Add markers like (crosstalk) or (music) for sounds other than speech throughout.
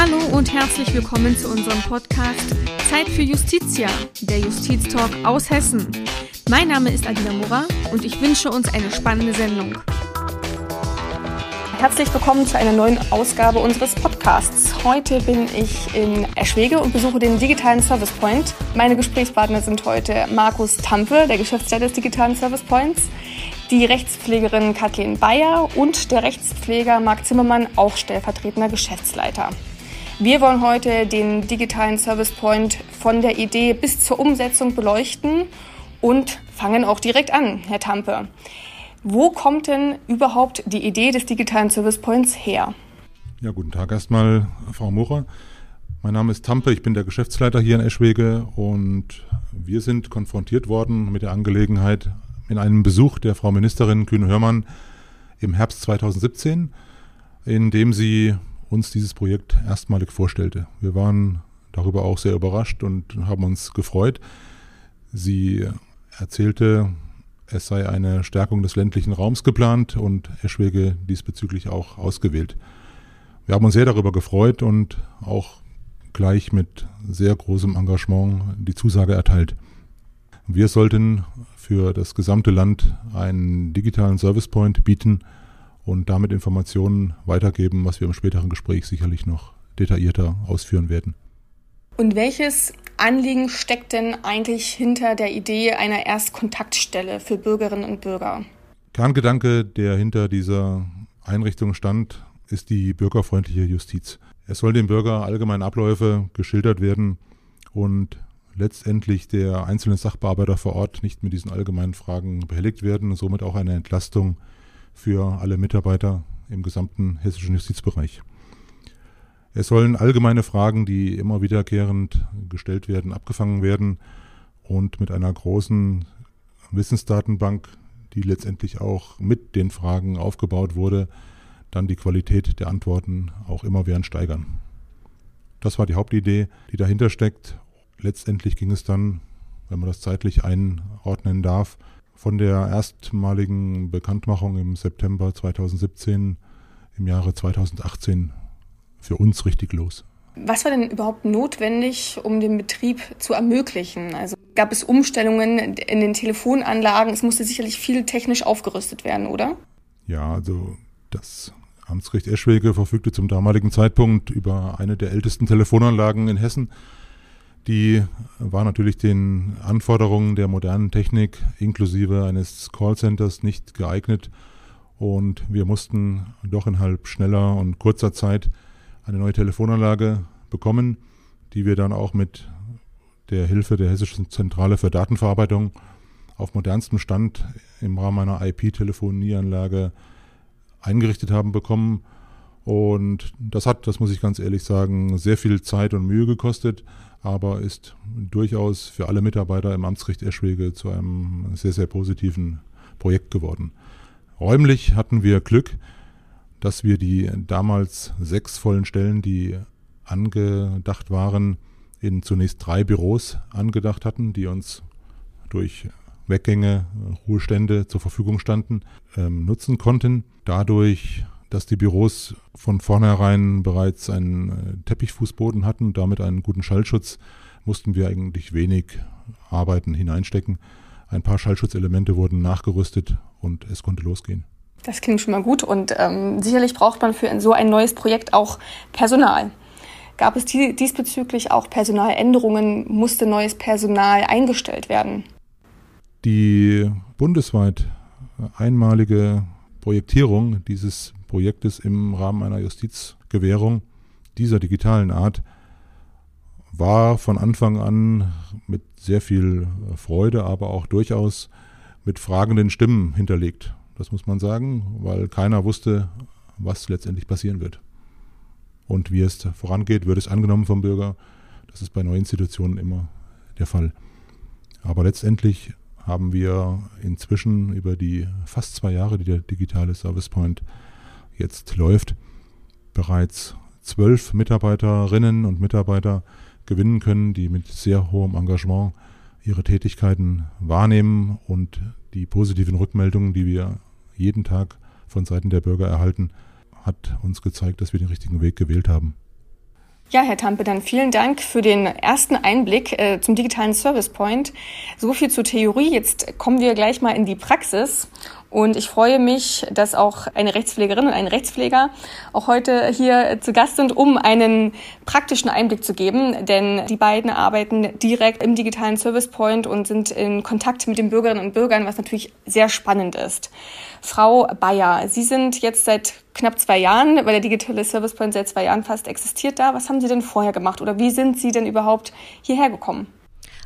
Hallo und herzlich willkommen zu unserem Podcast Zeit für Justitia, der Justiztalk aus Hessen. Mein Name ist Adina Mora und ich wünsche uns eine spannende Sendung. Herzlich willkommen zu einer neuen Ausgabe unseres Podcasts. Heute bin ich in Eschwege und besuche den digitalen Service Point. Meine Gesprächspartner sind heute Markus Tampe, der Geschäftsleiter des digitalen Service Points, die Rechtspflegerin Kathleen Bayer und der Rechtspfleger Marc Zimmermann, auch stellvertretender Geschäftsleiter. Wir wollen heute den digitalen Service Point von der Idee bis zur Umsetzung beleuchten und fangen auch direkt an, Herr Tampe. Wo kommt denn überhaupt die Idee des digitalen Service Points her? Ja, guten Tag erstmal, Frau Murer. Mein Name ist Tampe, ich bin der Geschäftsleiter hier in Eschwege und wir sind konfrontiert worden mit der Angelegenheit in einem Besuch der Frau Ministerin Kühne-Hörmann im Herbst 2017, in dem sie uns dieses Projekt erstmalig vorstellte. Wir waren darüber auch sehr überrascht und haben uns gefreut. Sie erzählte, es sei eine Stärkung des ländlichen Raums geplant und Eschwege diesbezüglich auch ausgewählt. Wir haben uns sehr darüber gefreut und auch gleich mit sehr großem Engagement die Zusage erteilt. Wir sollten für das gesamte Land einen digitalen Service Point bieten, und damit Informationen weitergeben, was wir im späteren Gespräch sicherlich noch detaillierter ausführen werden. Und welches Anliegen steckt denn eigentlich hinter der Idee einer Erstkontaktstelle für Bürgerinnen und Bürger? Kerngedanke, der hinter dieser Einrichtung stand, ist die bürgerfreundliche Justiz. Es soll dem Bürger allgemeine Abläufe geschildert werden und letztendlich der einzelne Sachbearbeiter vor Ort nicht mit diesen allgemeinen Fragen behelligt werden und somit auch eine Entlastung für alle Mitarbeiter im gesamten hessischen Justizbereich. Es sollen allgemeine Fragen, die immer wiederkehrend gestellt werden, abgefangen werden und mit einer großen Wissensdatenbank, die letztendlich auch mit den Fragen aufgebaut wurde, dann die Qualität der Antworten auch immer während steigern. Das war die Hauptidee, die dahinter steckt. Letztendlich ging es dann, wenn man das zeitlich einordnen darf, von der erstmaligen Bekanntmachung im September 2017 im Jahre 2018 für uns richtig los. Was war denn überhaupt notwendig, um den Betrieb zu ermöglichen? Also gab es Umstellungen in den Telefonanlagen? Es musste sicherlich viel technisch aufgerüstet werden, oder? Ja, also das Amtsgericht Eschwege verfügte zum damaligen Zeitpunkt über eine der ältesten Telefonanlagen in Hessen die war natürlich den Anforderungen der modernen Technik inklusive eines Callcenters nicht geeignet und wir mussten doch innerhalb schneller und kurzer Zeit eine neue Telefonanlage bekommen, die wir dann auch mit der Hilfe der Hessischen Zentrale für Datenverarbeitung auf modernstem Stand im Rahmen einer IP-Telefonieanlage eingerichtet haben bekommen. Und das hat, das muss ich ganz ehrlich sagen, sehr viel Zeit und Mühe gekostet aber ist durchaus für alle Mitarbeiter im Amtsgericht Eschwege zu einem sehr, sehr positiven Projekt geworden. Räumlich hatten wir Glück, dass wir die damals sechs vollen Stellen, die angedacht waren, in zunächst drei Büros angedacht hatten, die uns durch Weggänge, Ruhestände zur Verfügung standen, ähm, nutzen konnten. Dadurch dass die Büros von vornherein bereits einen äh, Teppichfußboden hatten und damit einen guten Schallschutz, mussten wir eigentlich wenig Arbeiten hineinstecken. Ein paar Schallschutzelemente wurden nachgerüstet und es konnte losgehen. Das klingt schon mal gut und ähm, sicherlich braucht man für so ein neues Projekt auch Personal. Gab es diesbezüglich auch Personaländerungen? Musste neues Personal eingestellt werden? Die bundesweit einmalige Projektierung dieses Projektes im Rahmen einer Justizgewährung dieser digitalen Art war von Anfang an mit sehr viel Freude, aber auch durchaus mit fragenden Stimmen hinterlegt. Das muss man sagen, weil keiner wusste, was letztendlich passieren wird. Und wie es vorangeht, wird es angenommen vom Bürger. Das ist bei neuen Institutionen immer der Fall. Aber letztendlich haben wir inzwischen über die fast zwei Jahre, die der digitale Service Point jetzt läuft, bereits zwölf Mitarbeiterinnen und Mitarbeiter gewinnen können, die mit sehr hohem Engagement ihre Tätigkeiten wahrnehmen und die positiven Rückmeldungen, die wir jeden Tag von Seiten der Bürger erhalten, hat uns gezeigt, dass wir den richtigen Weg gewählt haben. Ja, Herr Tampe, dann vielen Dank für den ersten Einblick äh, zum digitalen Service Point. So viel zur Theorie. Jetzt kommen wir gleich mal in die Praxis. Und ich freue mich, dass auch eine Rechtspflegerin und ein Rechtspfleger auch heute hier zu Gast sind, um einen praktischen Einblick zu geben. Denn die beiden arbeiten direkt im digitalen Service Point und sind in Kontakt mit den Bürgerinnen und Bürgern, was natürlich sehr spannend ist. Frau Bayer, Sie sind jetzt seit knapp zwei Jahren, weil der digitale Service Point seit zwei Jahren fast existiert da. Was haben Sie denn vorher gemacht oder wie sind Sie denn überhaupt hierher gekommen?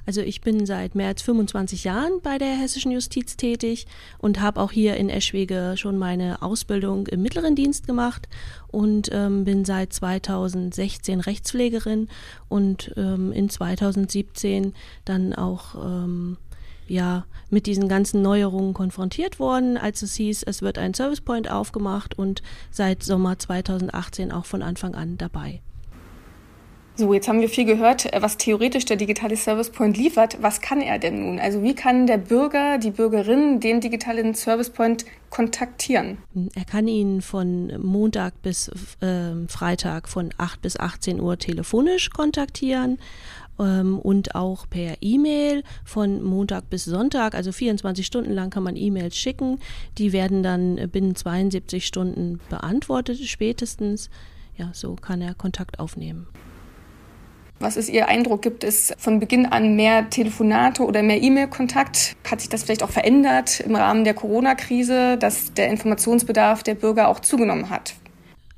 Also ich bin seit mehr als 25 Jahren bei der hessischen Justiz tätig und habe auch hier in Eschwege schon meine Ausbildung im mittleren Dienst gemacht und ähm, bin seit 2016 Rechtspflegerin und ähm, in 2017 dann auch ähm, ja mit diesen ganzen Neuerungen konfrontiert worden, als es hieß, es wird ein Service Point aufgemacht und seit Sommer 2018 auch von Anfang an dabei. So, jetzt haben wir viel gehört, was theoretisch der digitale Service Point liefert. Was kann er denn nun? Also wie kann der Bürger, die Bürgerin den digitalen Service Point kontaktieren? Er kann ihn von Montag bis äh, Freitag von 8 bis 18 Uhr telefonisch kontaktieren ähm, und auch per E-Mail von Montag bis Sonntag, also 24 Stunden lang kann man E-Mails schicken. Die werden dann binnen 72 Stunden beantwortet spätestens. Ja, so kann er Kontakt aufnehmen. Was ist Ihr Eindruck? Gibt es von Beginn an mehr Telefonate oder mehr E-Mail-Kontakt? Hat sich das vielleicht auch verändert im Rahmen der Corona-Krise, dass der Informationsbedarf der Bürger auch zugenommen hat?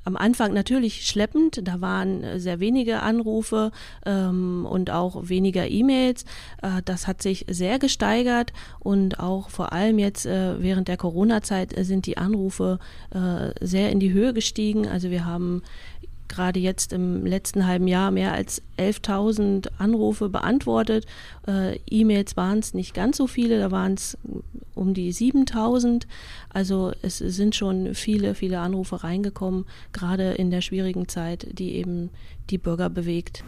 am Anfang natürlich schleppend. Da waren äh, sehr wenige Anrufe ähm, und auch weniger E-Mails. Äh, das hat sich sehr gesteigert und auch vor allem jetzt äh, während der Corona-Zeit sind die Anrufe äh, sehr in die Höhe gestiegen. Also wir haben gerade jetzt im letzten halben Jahr mehr als 11.000 Anrufe beantwortet. Äh, E-Mails waren es nicht ganz so viele, da waren es um die 7.000. Also es sind schon viele, viele Anrufe reingekommen, gerade in der schwierigen Zeit, die eben die Bürger bewegt.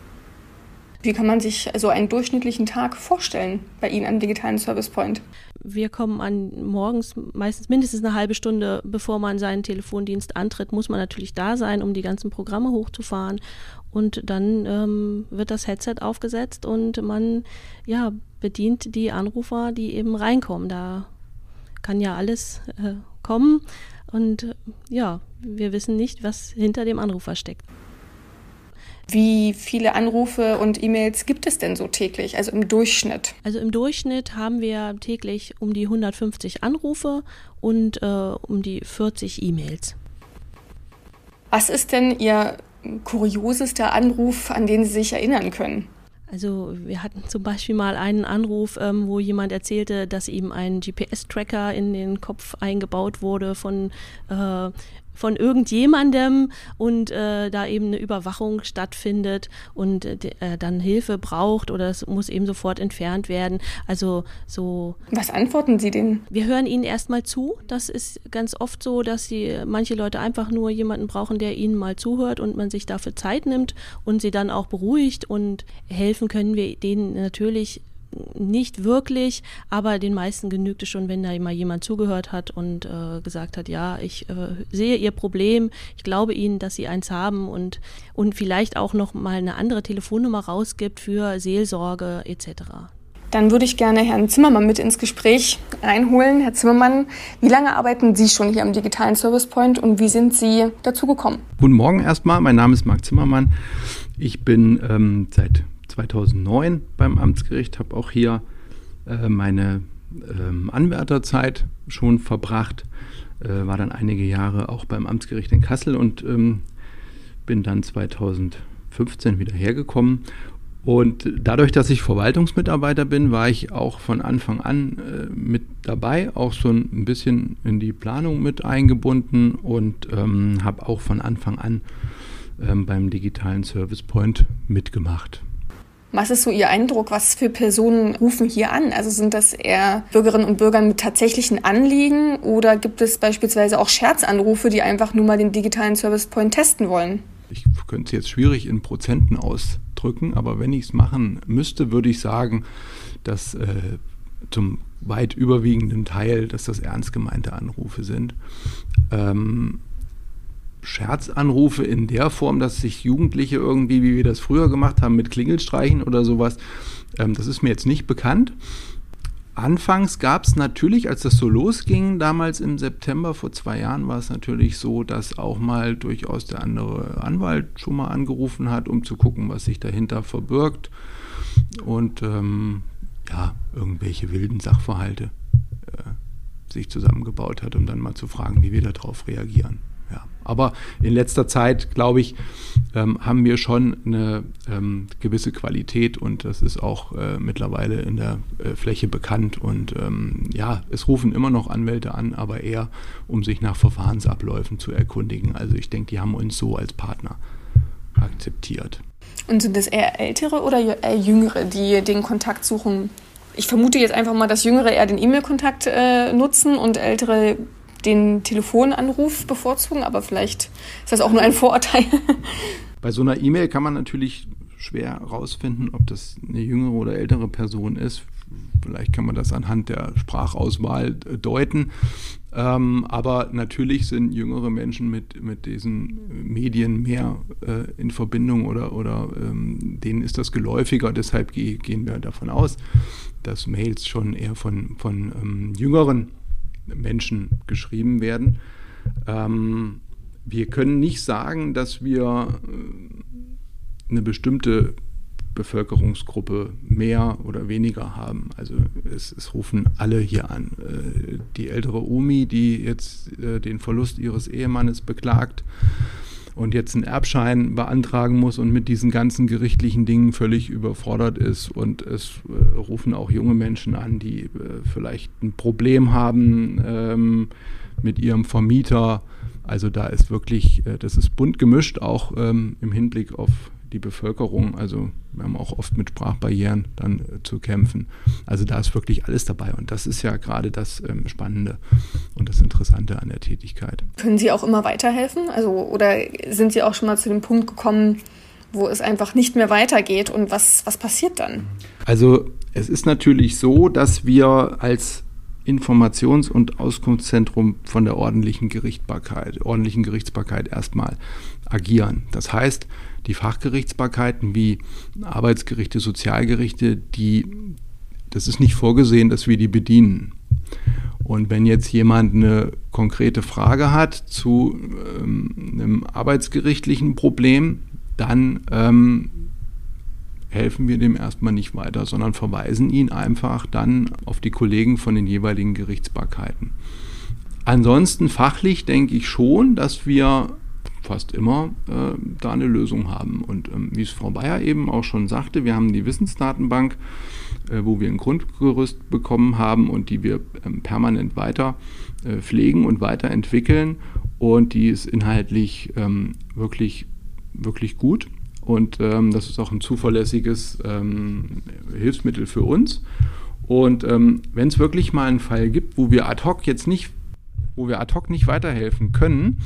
Wie kann man sich so einen durchschnittlichen Tag vorstellen bei Ihnen am digitalen Service Point? Wir kommen an morgens meistens mindestens eine halbe Stunde, bevor man seinen Telefondienst antritt, muss man natürlich da sein, um die ganzen Programme hochzufahren. Und dann ähm, wird das Headset aufgesetzt und man ja, bedient die Anrufer, die eben reinkommen. Da kann ja alles äh, kommen. Und ja, wir wissen nicht, was hinter dem Anrufer steckt. Wie viele Anrufe und E-Mails gibt es denn so täglich, also im Durchschnitt? Also im Durchschnitt haben wir täglich um die 150 Anrufe und äh, um die 40 E-Mails. Was ist denn Ihr kuriosester Anruf, an den Sie sich erinnern können? Also wir hatten zum Beispiel mal einen Anruf, ähm, wo jemand erzählte, dass ihm ein GPS-Tracker in den Kopf eingebaut wurde von äh, von irgendjemandem und äh, da eben eine Überwachung stattfindet und äh, dann Hilfe braucht oder es muss eben sofort entfernt werden. Also so. Was antworten Sie denn? Wir hören Ihnen erstmal zu. Das ist ganz oft so, dass sie manche Leute einfach nur jemanden brauchen, der ihnen mal zuhört und man sich dafür Zeit nimmt und sie dann auch beruhigt und helfen können wir denen natürlich nicht wirklich, aber den meisten genügt es schon, wenn da mal jemand zugehört hat und äh, gesagt hat, ja, ich äh, sehe Ihr Problem, ich glaube Ihnen, dass Sie eins haben und, und vielleicht auch noch mal eine andere Telefonnummer rausgibt für Seelsorge etc. Dann würde ich gerne Herrn Zimmermann mit ins Gespräch reinholen. Herr Zimmermann, wie lange arbeiten Sie schon hier am digitalen Service Point und wie sind Sie dazu gekommen? Guten Morgen erstmal, mein Name ist Marc Zimmermann. Ich bin ähm, seit 2009 beim Amtsgericht, habe auch hier äh, meine ähm, Anwärterzeit schon verbracht, äh, war dann einige Jahre auch beim Amtsgericht in Kassel und ähm, bin dann 2015 wieder hergekommen. Und dadurch, dass ich Verwaltungsmitarbeiter bin, war ich auch von Anfang an äh, mit dabei, auch so ein bisschen in die Planung mit eingebunden und ähm, habe auch von Anfang an ähm, beim digitalen Service Point mitgemacht. Was ist so Ihr Eindruck? Was für Personen rufen hier an? Also sind das eher Bürgerinnen und Bürger mit tatsächlichen Anliegen oder gibt es beispielsweise auch Scherzanrufe, die einfach nur mal den digitalen Service Point testen wollen? Ich könnte es jetzt schwierig in Prozenten ausdrücken, aber wenn ich es machen müsste, würde ich sagen, dass äh, zum weit überwiegenden Teil, dass das ernst gemeinte Anrufe sind. Ähm, Scherzanrufe in der Form, dass sich Jugendliche irgendwie, wie wir das früher gemacht haben, mit Klingelstreichen oder sowas, ähm, das ist mir jetzt nicht bekannt. Anfangs gab es natürlich, als das so losging, damals im September vor zwei Jahren, war es natürlich so, dass auch mal durchaus der andere Anwalt schon mal angerufen hat, um zu gucken, was sich dahinter verbirgt. Und ähm, ja, irgendwelche wilden Sachverhalte äh, sich zusammengebaut hat, um dann mal zu fragen, wie wir darauf reagieren. Aber in letzter Zeit, glaube ich, ähm, haben wir schon eine ähm, gewisse Qualität und das ist auch äh, mittlerweile in der äh, Fläche bekannt. Und ähm, ja, es rufen immer noch Anwälte an, aber eher, um sich nach Verfahrensabläufen zu erkundigen. Also ich denke, die haben uns so als Partner akzeptiert. Und sind das eher ältere oder eher jüngere, die den Kontakt suchen? Ich vermute jetzt einfach mal, dass jüngere eher den E-Mail-Kontakt äh, nutzen und ältere den Telefonanruf bevorzugen, aber vielleicht ist das auch nur ein Vorurteil. (laughs) Bei so einer E-Mail kann man natürlich schwer herausfinden, ob das eine jüngere oder ältere Person ist. Vielleicht kann man das anhand der Sprachauswahl äh, deuten. Ähm, aber natürlich sind jüngere Menschen mit, mit diesen Medien mehr äh, in Verbindung oder, oder ähm, denen ist das geläufiger. Deshalb ge gehen wir davon aus, dass Mails schon eher von, von ähm, jüngeren Menschen geschrieben werden. Ähm, wir können nicht sagen, dass wir äh, eine bestimmte Bevölkerungsgruppe mehr oder weniger haben. Also es, es rufen alle hier an. Äh, die ältere Omi, die jetzt äh, den Verlust ihres Ehemannes beklagt, und jetzt einen Erbschein beantragen muss und mit diesen ganzen gerichtlichen Dingen völlig überfordert ist. Und es äh, rufen auch junge Menschen an, die äh, vielleicht ein Problem haben ähm, mit ihrem Vermieter. Also da ist wirklich, äh, das ist bunt gemischt, auch ähm, im Hinblick auf die Bevölkerung. Also wir haben auch oft mit Sprachbarrieren dann äh, zu kämpfen. Also da ist wirklich alles dabei und das ist ja gerade das ähm, Spannende und das Interessante an der Tätigkeit. Können Sie auch immer weiterhelfen? Also oder sind Sie auch schon mal zu dem Punkt gekommen, wo es einfach nicht mehr weitergeht und was, was passiert dann? Also es ist natürlich so, dass wir als Informations- und Auskunftszentrum von der ordentlichen Gerichtsbarkeit, ordentlichen Gerichtsbarkeit erstmal agieren. Das heißt, die Fachgerichtsbarkeiten wie Arbeitsgerichte, Sozialgerichte, die, das ist nicht vorgesehen, dass wir die bedienen. Und wenn jetzt jemand eine konkrete Frage hat zu ähm, einem arbeitsgerichtlichen Problem, dann ähm, helfen wir dem erstmal nicht weiter, sondern verweisen ihn einfach dann auf die Kollegen von den jeweiligen Gerichtsbarkeiten. Ansonsten fachlich denke ich schon, dass wir fast immer äh, da eine Lösung haben. Und ähm, wie es Frau Bayer eben auch schon sagte, wir haben die Wissensdatenbank, äh, wo wir ein Grundgerüst bekommen haben und die wir ähm, permanent weiter äh, pflegen und weiterentwickeln. Und die ist inhaltlich ähm, wirklich, wirklich gut. Und ähm, das ist auch ein zuverlässiges ähm, Hilfsmittel für uns. Und ähm, wenn es wirklich mal einen Fall gibt, wo wir ad hoc jetzt nicht, wo wir ad hoc nicht weiterhelfen können,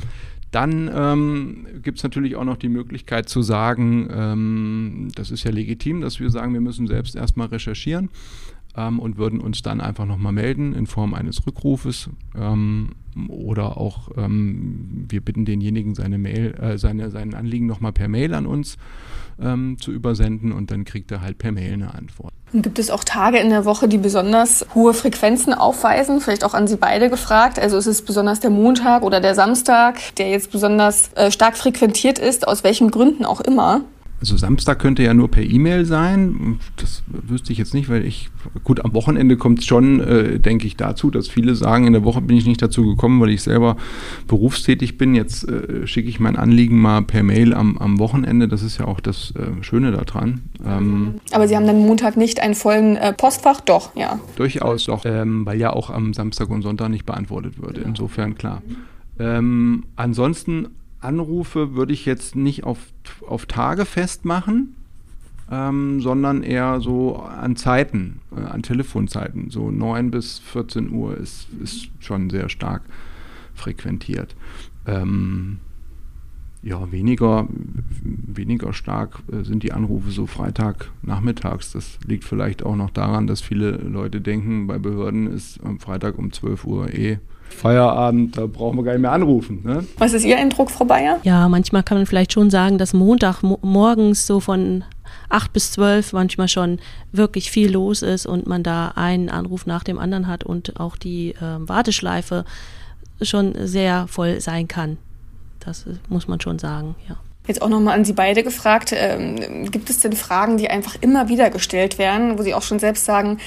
dann ähm, gibt es natürlich auch noch die Möglichkeit zu sagen, ähm, das ist ja legitim, dass wir sagen, wir müssen selbst erstmal recherchieren ähm, und würden uns dann einfach nochmal melden in Form eines Rückrufes ähm, oder auch ähm, wir bitten denjenigen seine Mail, äh, seine, sein Anliegen nochmal per Mail an uns ähm, zu übersenden und dann kriegt er halt per Mail eine Antwort. Und gibt es auch Tage in der Woche, die besonders hohe Frequenzen aufweisen? Vielleicht auch an Sie beide gefragt. Also ist es besonders der Montag oder der Samstag, der jetzt besonders äh, stark frequentiert ist, aus welchen Gründen auch immer? Also Samstag könnte ja nur per E-Mail sein. Das wüsste ich jetzt nicht, weil ich, gut, am Wochenende kommt es schon, äh, denke ich, dazu, dass viele sagen, in der Woche bin ich nicht dazu gekommen, weil ich selber berufstätig bin. Jetzt äh, schicke ich mein Anliegen mal per Mail am, am Wochenende. Das ist ja auch das äh, Schöne daran. Ähm, Aber Sie haben dann Montag nicht einen vollen äh, Postfach? Doch, ja. Durchaus, doch. Ähm, weil ja auch am Samstag und Sonntag nicht beantwortet wird. Insofern klar. Ähm, ansonsten Anrufe würde ich jetzt nicht auf, auf Tage festmachen, ähm, sondern eher so an Zeiten, äh, an Telefonzeiten. So 9 bis 14 Uhr ist, ist schon sehr stark frequentiert. Ähm, ja, weniger, weniger stark äh, sind die Anrufe so Freitagnachmittags. Das liegt vielleicht auch noch daran, dass viele Leute denken, bei Behörden ist am Freitag um 12 Uhr eh Feierabend, da brauchen wir gar nicht mehr anrufen. Ne? Was ist Ihr Eindruck, Frau Bayer? Ja, manchmal kann man vielleicht schon sagen, dass Montag morgens so von 8 bis 12 manchmal schon wirklich viel los ist und man da einen Anruf nach dem anderen hat und auch die äh, Warteschleife schon sehr voll sein kann. Das muss man schon sagen, ja. Jetzt auch nochmal an Sie beide gefragt, ähm, gibt es denn Fragen, die einfach immer wieder gestellt werden, wo Sie auch schon selbst sagen,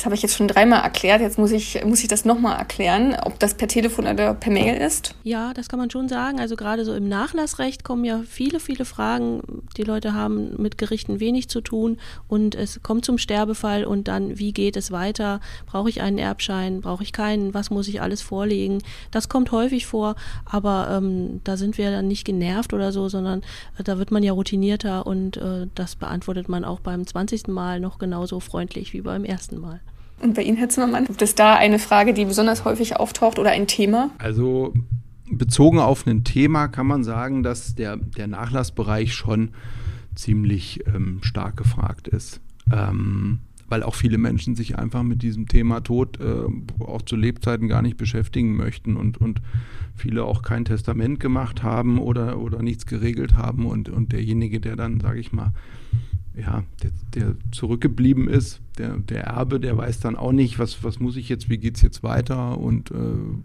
das habe ich jetzt schon dreimal erklärt, jetzt muss ich, muss ich das nochmal erklären, ob das per Telefon oder per Mail ist. Ja, das kann man schon sagen. Also gerade so im Nachlassrecht kommen ja viele, viele Fragen. Die Leute haben mit Gerichten wenig zu tun und es kommt zum Sterbefall und dann, wie geht es weiter? Brauche ich einen Erbschein? Brauche ich keinen? Was muss ich alles vorlegen? Das kommt häufig vor, aber ähm, da sind wir dann nicht genervt oder so, sondern äh, da wird man ja routinierter und äh, das beantwortet man auch beim 20. Mal noch genauso freundlich wie beim ersten Mal. Und bei Ihnen, Herr Zimmermann, gibt es da eine Frage, die besonders häufig auftaucht oder ein Thema? Also bezogen auf ein Thema kann man sagen, dass der, der Nachlassbereich schon ziemlich ähm, stark gefragt ist. Ähm, weil auch viele Menschen sich einfach mit diesem Thema Tod äh, auch zu Lebzeiten gar nicht beschäftigen möchten und, und viele auch kein Testament gemacht haben oder, oder nichts geregelt haben und, und derjenige, der dann, sage ich mal, ja, der, der, zurückgeblieben ist, der, der Erbe, der weiß dann auch nicht, was, was muss ich jetzt, wie geht es jetzt weiter und äh,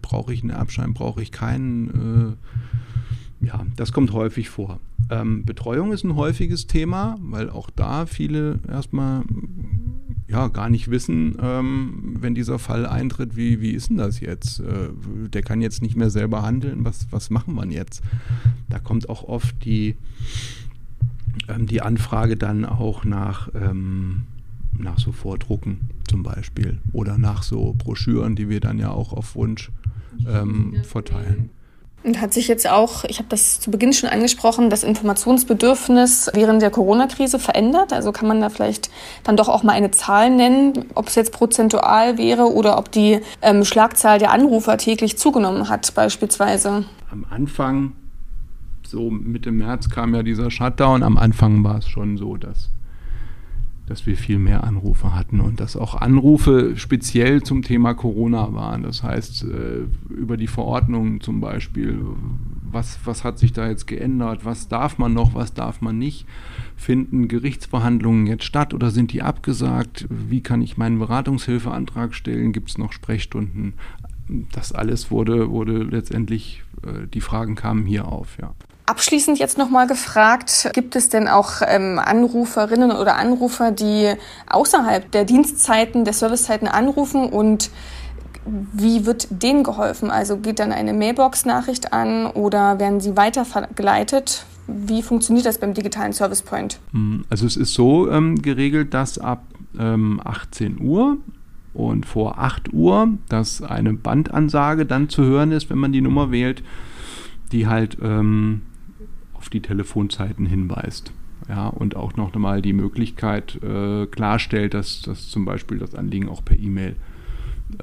brauche ich einen Erbschein, brauche ich keinen. Äh, ja, das kommt häufig vor. Ähm, Betreuung ist ein häufiges Thema, weil auch da viele erstmal ja, gar nicht wissen, ähm, wenn dieser Fall eintritt, wie, wie ist denn das jetzt? Äh, der kann jetzt nicht mehr selber handeln, was, was machen wir jetzt? Da kommt auch oft die ähm, die Anfrage dann auch nach, ähm, nach so Vordrucken zum Beispiel oder nach so Broschüren, die wir dann ja auch auf Wunsch ähm, verteilen. Und hat sich jetzt auch, ich habe das zu Beginn schon angesprochen, das Informationsbedürfnis während der Corona-Krise verändert? Also kann man da vielleicht dann doch auch mal eine Zahl nennen, ob es jetzt prozentual wäre oder ob die ähm, Schlagzahl der Anrufer täglich zugenommen hat beispielsweise? Am Anfang so Mitte März kam ja dieser Shutdown. Am Anfang war es schon so, dass, dass wir viel mehr Anrufe hatten und dass auch Anrufe speziell zum Thema Corona waren. Das heißt, äh, über die Verordnungen zum Beispiel, was, was hat sich da jetzt geändert, was darf man noch, was darf man nicht, finden Gerichtsverhandlungen jetzt statt oder sind die abgesagt, wie kann ich meinen Beratungshilfeantrag stellen, gibt es noch Sprechstunden, das alles wurde, wurde letztendlich, äh, die Fragen kamen hier auf, ja. Abschließend jetzt nochmal gefragt, gibt es denn auch ähm, Anruferinnen oder Anrufer, die außerhalb der Dienstzeiten, der Servicezeiten anrufen und wie wird denen geholfen? Also geht dann eine Mailbox-Nachricht an oder werden sie weitergeleitet? Wie funktioniert das beim digitalen Service Point? Hm, also es ist so ähm, geregelt, dass ab ähm, 18 Uhr und vor 8 Uhr, dass eine Bandansage dann zu hören ist, wenn man die Nummer wählt, die halt ähm, auf die Telefonzeiten hinweist. Ja, und auch noch einmal die Möglichkeit äh, klarstellt, dass, dass zum Beispiel das Anliegen auch per E-Mail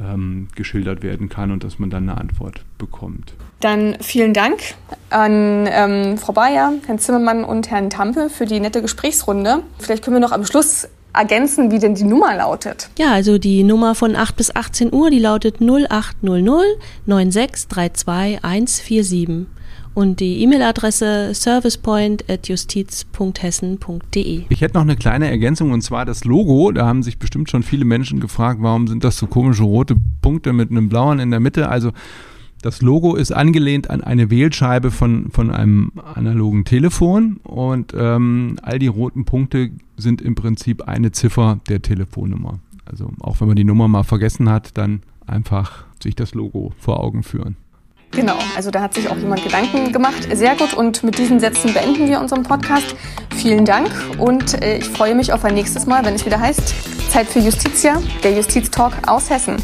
ähm, geschildert werden kann und dass man dann eine Antwort bekommt. Dann vielen Dank an ähm, Frau Bayer, Herrn Zimmermann und Herrn Tampe für die nette Gesprächsrunde. Vielleicht können wir noch am Schluss ergänzen, wie denn die Nummer lautet. Ja, also die Nummer von 8 bis 18 Uhr, die lautet 0800 9632 147 und die E-Mail-Adresse servicepoint.justiz.hessen.de. Ich hätte noch eine kleine Ergänzung und zwar das Logo. Da haben sich bestimmt schon viele Menschen gefragt, warum sind das so komische rote Punkte mit einem blauen in der Mitte. Also das Logo ist angelehnt an eine Wählscheibe von, von einem analogen Telefon und ähm, all die roten Punkte sind im Prinzip eine Ziffer der Telefonnummer. Also auch wenn man die Nummer mal vergessen hat, dann einfach sich das Logo vor Augen führen. Genau, also da hat sich auch jemand Gedanken gemacht. Sehr gut und mit diesen Sätzen beenden wir unseren Podcast. Vielen Dank und äh, ich freue mich auf ein nächstes Mal, wenn es wieder heißt Zeit für Justitia, der Justiztalk aus Hessen.